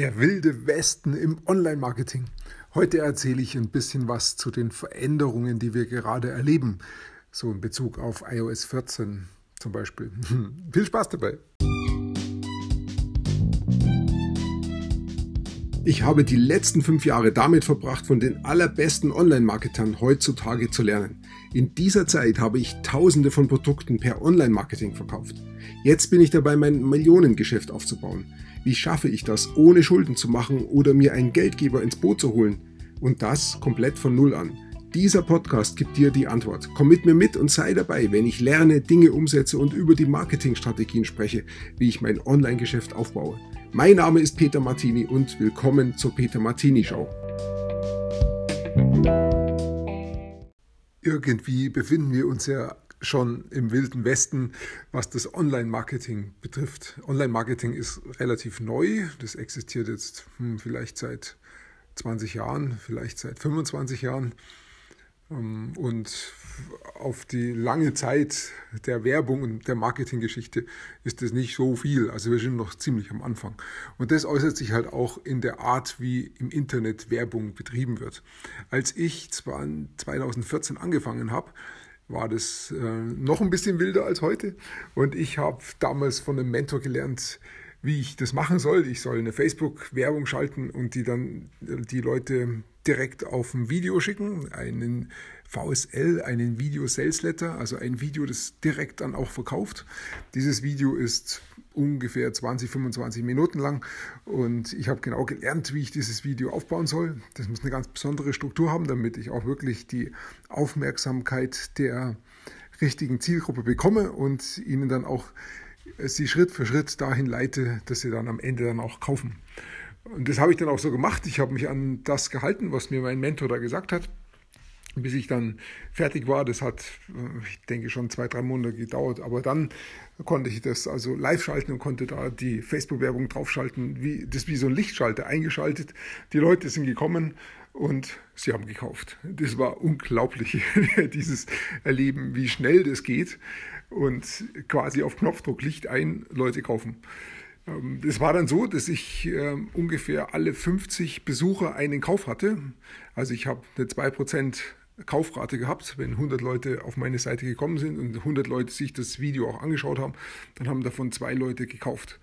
Der wilde Westen im Online-Marketing. Heute erzähle ich ein bisschen was zu den Veränderungen, die wir gerade erleben. So in Bezug auf iOS 14 zum Beispiel. Viel Spaß dabei! Ich habe die letzten fünf Jahre damit verbracht, von den allerbesten Online-Marketern heutzutage zu lernen. In dieser Zeit habe ich tausende von Produkten per Online-Marketing verkauft. Jetzt bin ich dabei, mein Millionengeschäft aufzubauen. Wie schaffe ich das, ohne Schulden zu machen oder mir einen Geldgeber ins Boot zu holen? Und das komplett von Null an. Dieser Podcast gibt dir die Antwort. Komm mit mir mit und sei dabei, wenn ich lerne, Dinge umsetze und über die Marketingstrategien spreche, wie ich mein Online-Geschäft aufbaue. Mein Name ist Peter Martini und willkommen zur Peter Martini Show. Irgendwie befinden wir uns ja schon im wilden Westen, was das Online-Marketing betrifft. Online-Marketing ist relativ neu. Das existiert jetzt hm, vielleicht seit 20 Jahren, vielleicht seit 25 Jahren. Ähm, und auf die lange Zeit der Werbung und der Marketinggeschichte ist das nicht so viel. Also wir sind noch ziemlich am Anfang. Und das äußert sich halt auch in der Art, wie im Internet Werbung betrieben wird. Als ich zwar 2014 angefangen habe, war das äh, noch ein bisschen wilder als heute. Und ich habe damals von einem Mentor gelernt, wie ich das machen soll. Ich soll eine Facebook-Werbung schalten und die dann die Leute direkt auf ein Video schicken, einen VSL, einen Video Sales Letter, also ein Video, das direkt dann auch verkauft. Dieses Video ist ungefähr 20, 25 Minuten lang und ich habe genau gelernt, wie ich dieses Video aufbauen soll. Das muss eine ganz besondere Struktur haben, damit ich auch wirklich die Aufmerksamkeit der richtigen Zielgruppe bekomme und ihnen dann auch sie Schritt für Schritt dahin leite, dass sie dann am Ende dann auch kaufen. Und das habe ich dann auch so gemacht. Ich habe mich an das gehalten, was mir mein Mentor da gesagt hat, bis ich dann fertig war. Das hat, ich denke, schon zwei, drei Monate gedauert. Aber dann konnte ich das also live schalten und konnte da die Facebook-Werbung draufschalten. Wie, das wie so ein Lichtschalter eingeschaltet. Die Leute sind gekommen und sie haben gekauft. Das war unglaublich, dieses Erleben, wie schnell das geht und quasi auf Knopfdruck Licht ein, Leute kaufen. Ähm, es war dann so, dass ich äh, ungefähr alle 50 Besucher einen Kauf hatte. Also ich habe eine 2% Kaufrate gehabt. Wenn 100 Leute auf meine Seite gekommen sind und 100 Leute sich das Video auch angeschaut haben, dann haben davon zwei Leute gekauft.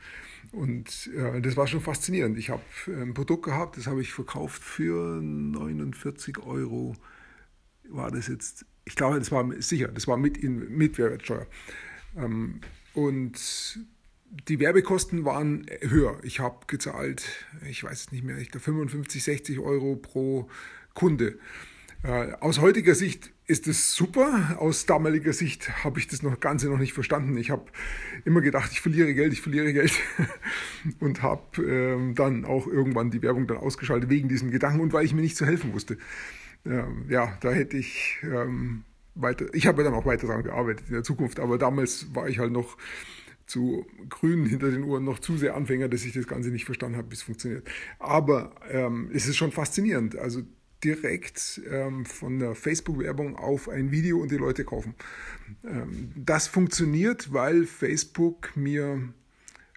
Und äh, das war schon faszinierend. Ich habe äh, ein Produkt gehabt, das habe ich verkauft für 49 Euro. War das jetzt ich glaube, das war sicher, das war mit, in, mit Mehrwertsteuer. Ähm, und die Werbekosten waren höher. Ich habe gezahlt, ich weiß es nicht mehr, ich glaube 55, 60 Euro pro Kunde. Äh, aus heutiger Sicht ist es super. Aus damaliger Sicht habe ich das noch Ganze noch nicht verstanden. Ich habe immer gedacht, ich verliere Geld, ich verliere Geld und habe ähm, dann auch irgendwann die Werbung dann ausgeschaltet wegen diesem Gedanken und weil ich mir nicht zu helfen wusste ähm, ja, da hätte ich ähm, weiter, ich habe dann auch weiter daran gearbeitet in der Zukunft, aber damals war ich halt noch zu grün hinter den Uhren noch zu sehr Anfänger, dass ich das Ganze nicht verstanden habe, wie es funktioniert. Aber ähm, es ist schon faszinierend. Also direkt ähm, von der Facebook-Werbung auf ein Video und die Leute kaufen. Ähm, das funktioniert, weil Facebook mir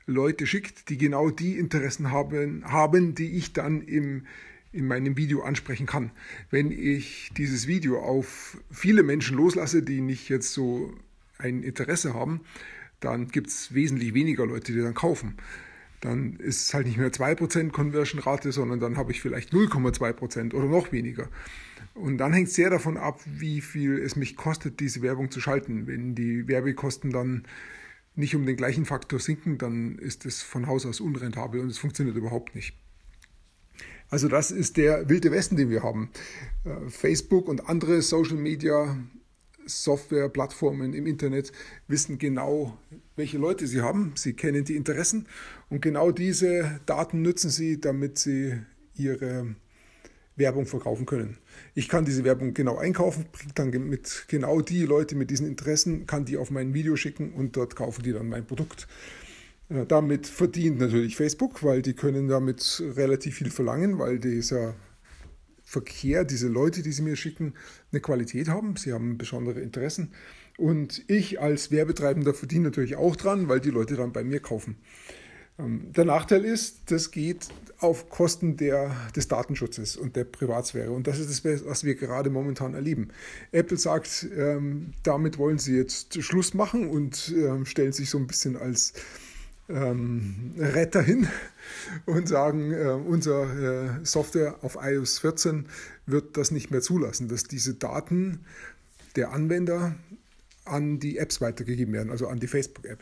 Leute schickt, die genau die Interessen haben, haben die ich dann im in meinem Video ansprechen kann. Wenn ich dieses Video auf viele Menschen loslasse, die nicht jetzt so ein Interesse haben, dann gibt es wesentlich weniger Leute, die dann kaufen. Dann ist es halt nicht mehr 2% Conversion-Rate, sondern dann habe ich vielleicht 0,2% oder noch weniger. Und dann hängt es sehr davon ab, wie viel es mich kostet, diese Werbung zu schalten. Wenn die Werbekosten dann nicht um den gleichen Faktor sinken, dann ist es von Haus aus unrentabel und es funktioniert überhaupt nicht. Also das ist der wilde Westen, den wir haben. Äh, Facebook und andere Social Media Software-Plattformen im Internet wissen genau, welche Leute sie haben. Sie kennen die Interessen und genau diese Daten nutzen sie, damit sie ihre Werbung verkaufen können. Ich kann diese Werbung genau einkaufen, bringe dann mit genau die Leute mit diesen Interessen, kann die auf mein Video schicken und dort kaufen die dann mein Produkt. Äh, damit verdient natürlich Facebook, weil die können damit relativ viel verlangen, weil dieser Verkehr, diese Leute, die sie mir schicken, eine Qualität haben. Sie haben besondere Interessen. Und ich als Werbetreibender verdiene natürlich auch dran, weil die Leute dann bei mir kaufen. Ähm, der Nachteil ist, das geht auf Kosten der, des Datenschutzes und der Privatsphäre. Und das ist das, was wir gerade momentan erleben. Apple sagt, ähm, damit wollen sie jetzt Schluss machen und ähm, stellen sich so ein bisschen als ähm, Retter hin und sagen, äh, unsere äh, Software auf iOS 14 wird das nicht mehr zulassen, dass diese Daten der Anwender an die Apps weitergegeben werden, also an die Facebook-App.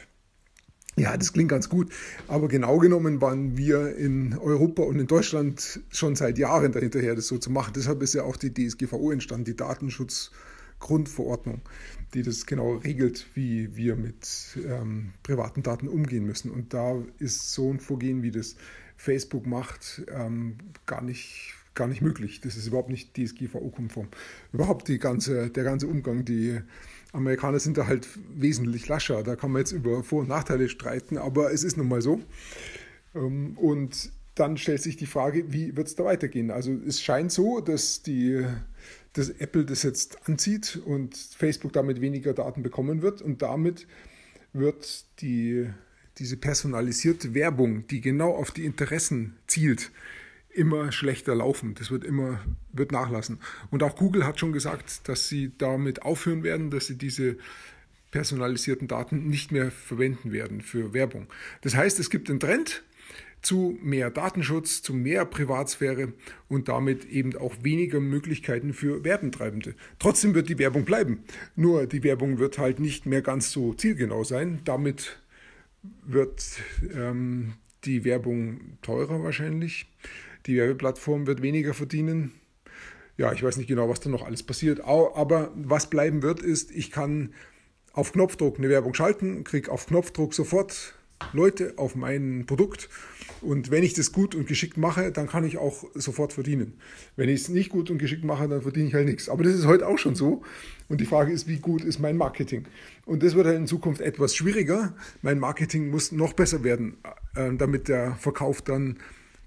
Ja, das klingt ganz gut, aber genau genommen waren wir in Europa und in Deutschland schon seit Jahren dahinterher, das so zu machen. Deshalb ist ja auch die DSGVO entstanden, die Datenschutzgrundverordnung, die das genau regelt, wie wir mit ähm, privaten Daten umgehen müssen. Und da ist so ein Vorgehen, wie das Facebook macht, ähm, gar nicht gar nicht möglich. Das ist überhaupt nicht DSGVO-konform. Überhaupt die ganze, der ganze Umgang, die Amerikaner sind da halt wesentlich lascher. Da kann man jetzt über Vor- und Nachteile streiten, aber es ist nun mal so. Ähm, und dann stellt sich die Frage, wie wird es da weitergehen? Also es scheint so, dass, die, dass Apple das jetzt anzieht und Facebook damit weniger Daten bekommen wird und damit wird die, diese personalisierte Werbung, die genau auf die Interessen zielt, immer schlechter laufen. Das wird immer wird nachlassen. Und auch Google hat schon gesagt, dass sie damit aufhören werden, dass sie diese personalisierten Daten nicht mehr verwenden werden für Werbung. Das heißt, es gibt einen Trend zu mehr Datenschutz, zu mehr Privatsphäre und damit eben auch weniger Möglichkeiten für Werbentreibende. Trotzdem wird die Werbung bleiben. Nur die Werbung wird halt nicht mehr ganz so zielgenau sein. Damit wird ähm, die Werbung teurer wahrscheinlich. Die Werbeplattform wird weniger verdienen. Ja, ich weiß nicht genau, was da noch alles passiert. Aber was bleiben wird, ist, ich kann auf Knopfdruck eine Werbung schalten, kriege auf Knopfdruck sofort Leute auf mein Produkt. Und wenn ich das gut und geschickt mache, dann kann ich auch sofort verdienen. Wenn ich es nicht gut und geschickt mache, dann verdiene ich halt nichts. Aber das ist heute auch schon so. Und die Frage ist, wie gut ist mein Marketing? Und das wird halt in Zukunft etwas schwieriger. Mein Marketing muss noch besser werden, äh, damit der Verkauf dann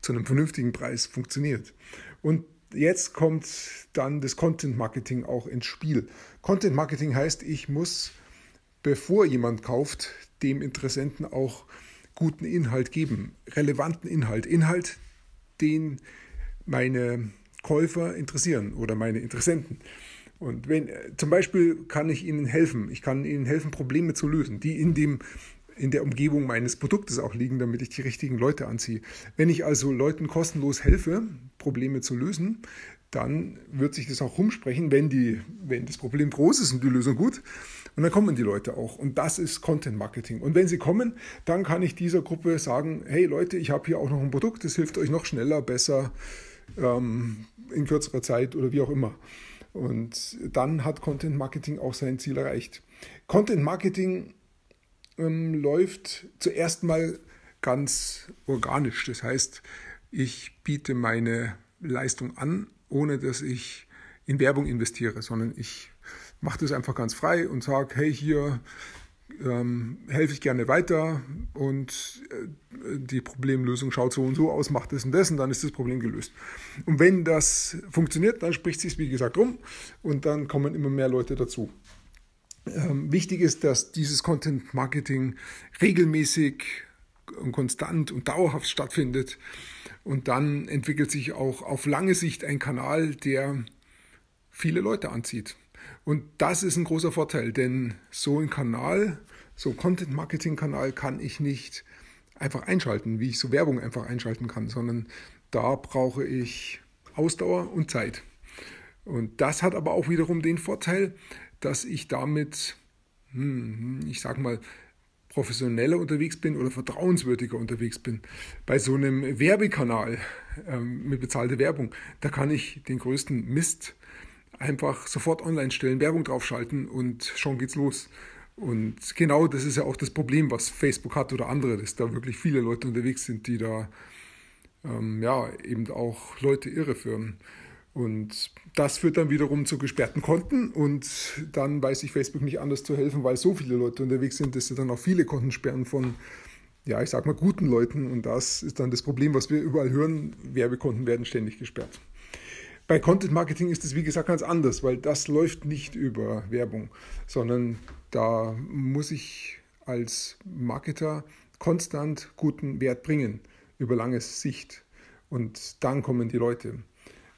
zu einem vernünftigen Preis funktioniert. Und jetzt kommt dann das Content Marketing auch ins Spiel. Content Marketing heißt, ich muss, bevor jemand kauft, dem Interessenten auch guten Inhalt geben, relevanten Inhalt, Inhalt, den meine Käufer interessieren oder meine Interessenten. Und wenn zum Beispiel kann ich ihnen helfen, ich kann ihnen helfen, Probleme zu lösen, die in dem in der Umgebung meines Produktes auch liegen, damit ich die richtigen Leute anziehe. Wenn ich also Leuten kostenlos helfe, Probleme zu lösen, dann wird sich das auch rumsprechen, wenn, die, wenn das Problem groß ist und die Lösung gut. Und dann kommen die Leute auch. Und das ist Content Marketing. Und wenn sie kommen, dann kann ich dieser Gruppe sagen, hey Leute, ich habe hier auch noch ein Produkt, das hilft euch noch schneller, besser, ähm, in kürzerer Zeit oder wie auch immer. Und dann hat Content Marketing auch sein Ziel erreicht. Content Marketing ähm, läuft zuerst mal ganz organisch. Das heißt, ich biete meine Leistung an, ohne dass ich in Werbung investiere, sondern ich mache das einfach ganz frei und sage, hey, hier ähm, helfe ich gerne weiter und äh, die Problemlösung schaut so und so aus, macht das und das und dann ist das Problem gelöst. Und wenn das funktioniert, dann spricht sich wie gesagt rum und dann kommen immer mehr Leute dazu. Ähm, wichtig ist, dass dieses Content Marketing regelmäßig und konstant und dauerhaft stattfindet. Und dann entwickelt sich auch auf lange Sicht ein Kanal, der viele Leute anzieht. Und das ist ein großer Vorteil, denn so ein Kanal, so ein Content-Marketing-Kanal kann ich nicht einfach einschalten, wie ich so Werbung einfach einschalten kann, sondern da brauche ich Ausdauer und Zeit. Und das hat aber auch wiederum den Vorteil, dass ich damit, hm, ich sag mal, professioneller unterwegs bin oder vertrauenswürdiger unterwegs bin. Bei so einem Werbekanal ähm, mit bezahlter Werbung, da kann ich den größten Mist einfach sofort online stellen, Werbung draufschalten und schon geht's los. Und genau das ist ja auch das Problem, was Facebook hat oder andere, dass da wirklich viele Leute unterwegs sind, die da ähm, ja eben auch Leute irreführen. Und das führt dann wiederum zu gesperrten Konten und dann weiß ich Facebook nicht anders zu helfen, weil so viele Leute unterwegs sind, dass sie dann auch viele Konten sperren von, ja, ich sag mal, guten Leuten. Und das ist dann das Problem, was wir überall hören. Werbekonten werden ständig gesperrt. Bei Content Marketing ist es wie gesagt ganz anders, weil das läuft nicht über Werbung, sondern da muss ich als Marketer konstant guten Wert bringen über lange Sicht. Und dann kommen die Leute.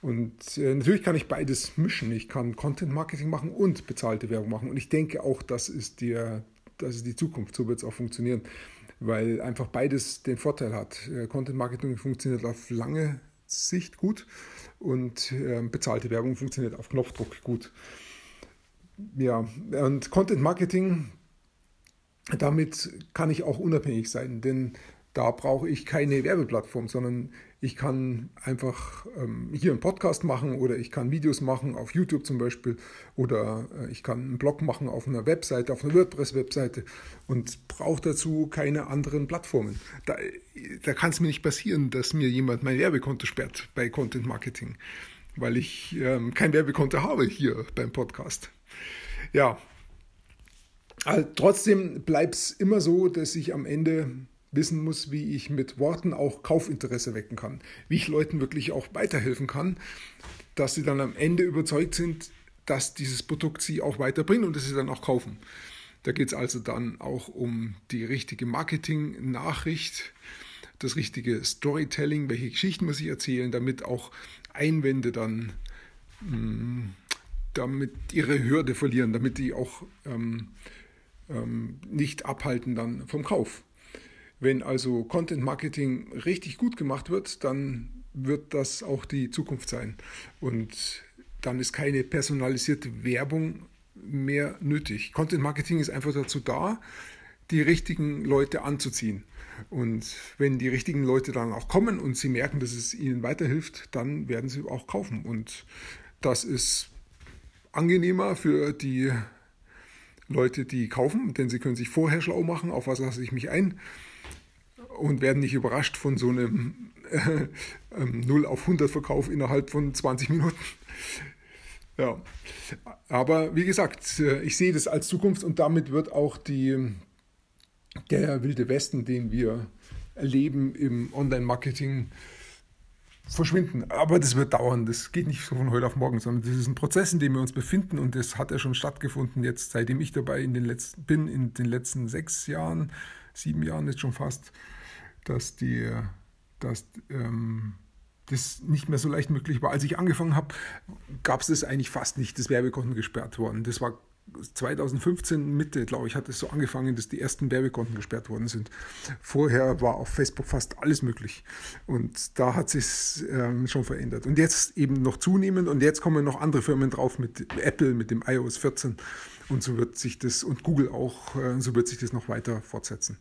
Und äh, natürlich kann ich beides mischen. Ich kann Content Marketing machen und bezahlte Werbung machen. Und ich denke auch, das ist, der, das ist die Zukunft. So wird es auch funktionieren, weil einfach beides den Vorteil hat. Äh, Content Marketing funktioniert auf lange Sicht gut und äh, bezahlte Werbung funktioniert auf Knopfdruck gut. Ja, und Content Marketing, damit kann ich auch unabhängig sein, denn da brauche ich keine Werbeplattform, sondern ich kann einfach ähm, hier einen Podcast machen oder ich kann Videos machen auf YouTube zum Beispiel oder äh, ich kann einen Blog machen auf einer Webseite, auf einer WordPress-Webseite und brauche dazu keine anderen Plattformen. Da, da kann es mir nicht passieren, dass mir jemand mein Werbekonto sperrt bei Content Marketing, weil ich ähm, kein Werbekonto habe hier beim Podcast. Ja, also trotzdem bleibt es immer so, dass ich am Ende wissen muss, wie ich mit Worten auch Kaufinteresse wecken kann, wie ich Leuten wirklich auch weiterhelfen kann, dass sie dann am Ende überzeugt sind, dass dieses Produkt sie auch weiterbringt und dass sie dann auch kaufen. Da geht es also dann auch um die richtige Marketing-Nachricht, das richtige Storytelling, welche Geschichten muss ich erzählen, damit auch Einwände dann mm, damit ihre Hürde verlieren, damit die auch ähm, ähm, nicht abhalten dann vom Kauf. Wenn also Content Marketing richtig gut gemacht wird, dann wird das auch die Zukunft sein. Und dann ist keine personalisierte Werbung mehr nötig. Content Marketing ist einfach dazu da, die richtigen Leute anzuziehen. Und wenn die richtigen Leute dann auch kommen und sie merken, dass es ihnen weiterhilft, dann werden sie auch kaufen. Und das ist angenehmer für die Leute, die kaufen, denn sie können sich vorher schlau machen, auf was lasse ich mich ein und werden nicht überrascht von so einem äh, 0 auf 100 Verkauf innerhalb von 20 Minuten. Ja, aber wie gesagt, äh, ich sehe das als Zukunft und damit wird auch die, der wilde Westen, den wir erleben im Online-Marketing, verschwinden. Aber das wird dauern. Das geht nicht so von heute auf morgen, sondern das ist ein Prozess, in dem wir uns befinden und das hat ja schon stattgefunden jetzt, seitdem ich dabei in den letzten, bin, in den letzten sechs Jahren, sieben Jahren jetzt schon fast dass, die, dass ähm, das nicht mehr so leicht möglich war. Als ich angefangen habe, gab es das eigentlich fast nicht, das Werbekonten gesperrt worden. Das war 2015 Mitte, glaube ich, hat es so angefangen, dass die ersten Werbekonten gesperrt worden sind. Vorher war auf Facebook fast alles möglich. Und da hat sich ähm, schon verändert. Und jetzt eben noch zunehmend. Und jetzt kommen noch andere Firmen drauf mit Apple, mit dem iOS 14. Und so wird sich das, und Google auch, äh, so wird sich das noch weiter fortsetzen.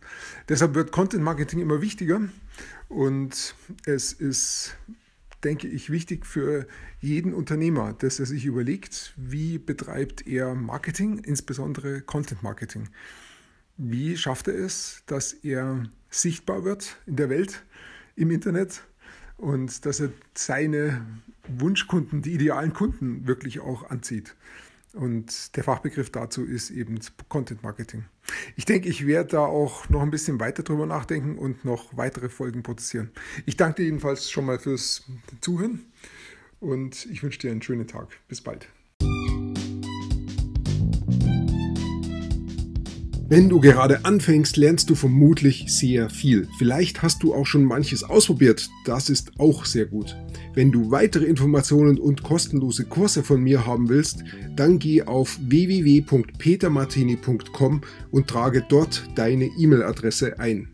Deshalb wird Content Marketing immer wichtiger. Und es ist denke ich, wichtig für jeden Unternehmer, dass er sich überlegt, wie betreibt er Marketing, insbesondere Content Marketing. Wie schafft er es, dass er sichtbar wird in der Welt, im Internet und dass er seine Wunschkunden, die idealen Kunden wirklich auch anzieht. Und der Fachbegriff dazu ist eben Content Marketing. Ich denke, ich werde da auch noch ein bisschen weiter drüber nachdenken und noch weitere Folgen produzieren. Ich danke dir jedenfalls schon mal fürs Zuhören und ich wünsche dir einen schönen Tag. Bis bald. Wenn du gerade anfängst, lernst du vermutlich sehr viel. Vielleicht hast du auch schon manches ausprobiert. Das ist auch sehr gut. Wenn du weitere Informationen und kostenlose Kurse von mir haben willst, dann geh auf www.petermartini.com und trage dort deine E-Mail-Adresse ein.